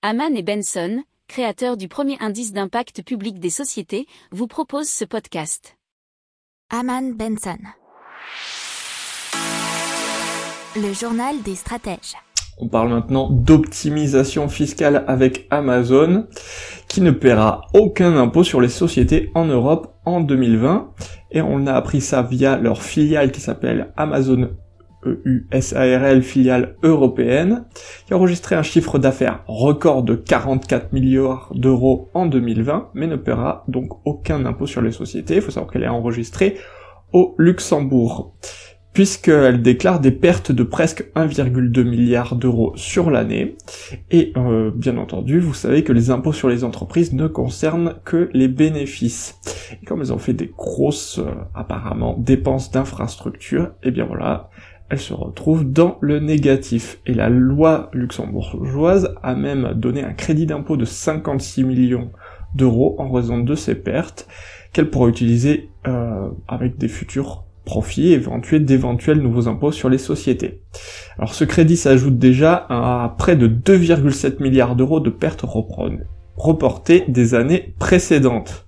Haman et Benson, créateurs du premier indice d'impact public des sociétés, vous proposent ce podcast. Haman Benson. Le journal des stratèges. On parle maintenant d'optimisation fiscale avec Amazon, qui ne paiera aucun impôt sur les sociétés en Europe en 2020. Et on a appris ça via leur filiale qui s'appelle Amazon EUSARL filiale européenne, qui a enregistré un chiffre d'affaires record de 44 milliards d'euros en 2020, mais ne paiera donc aucun impôt sur les sociétés. Il faut savoir qu'elle est enregistrée au Luxembourg, puisqu'elle déclare des pertes de presque 1,2 milliard d'euros sur l'année. Et euh, bien entendu, vous savez que les impôts sur les entreprises ne concernent que les bénéfices. Et comme elles ont fait des grosses, euh, apparemment, dépenses d'infrastructures, et eh bien voilà, elle se retrouve dans le négatif. Et la loi luxembourgeoise a même donné un crédit d'impôt de 56 millions d'euros en raison de ces pertes qu'elle pourra utiliser euh, avec des futurs profits éventuels d'éventuels nouveaux impôts sur les sociétés. Alors ce crédit s'ajoute déjà à près de 2,7 milliards d'euros de pertes reportées des années précédentes.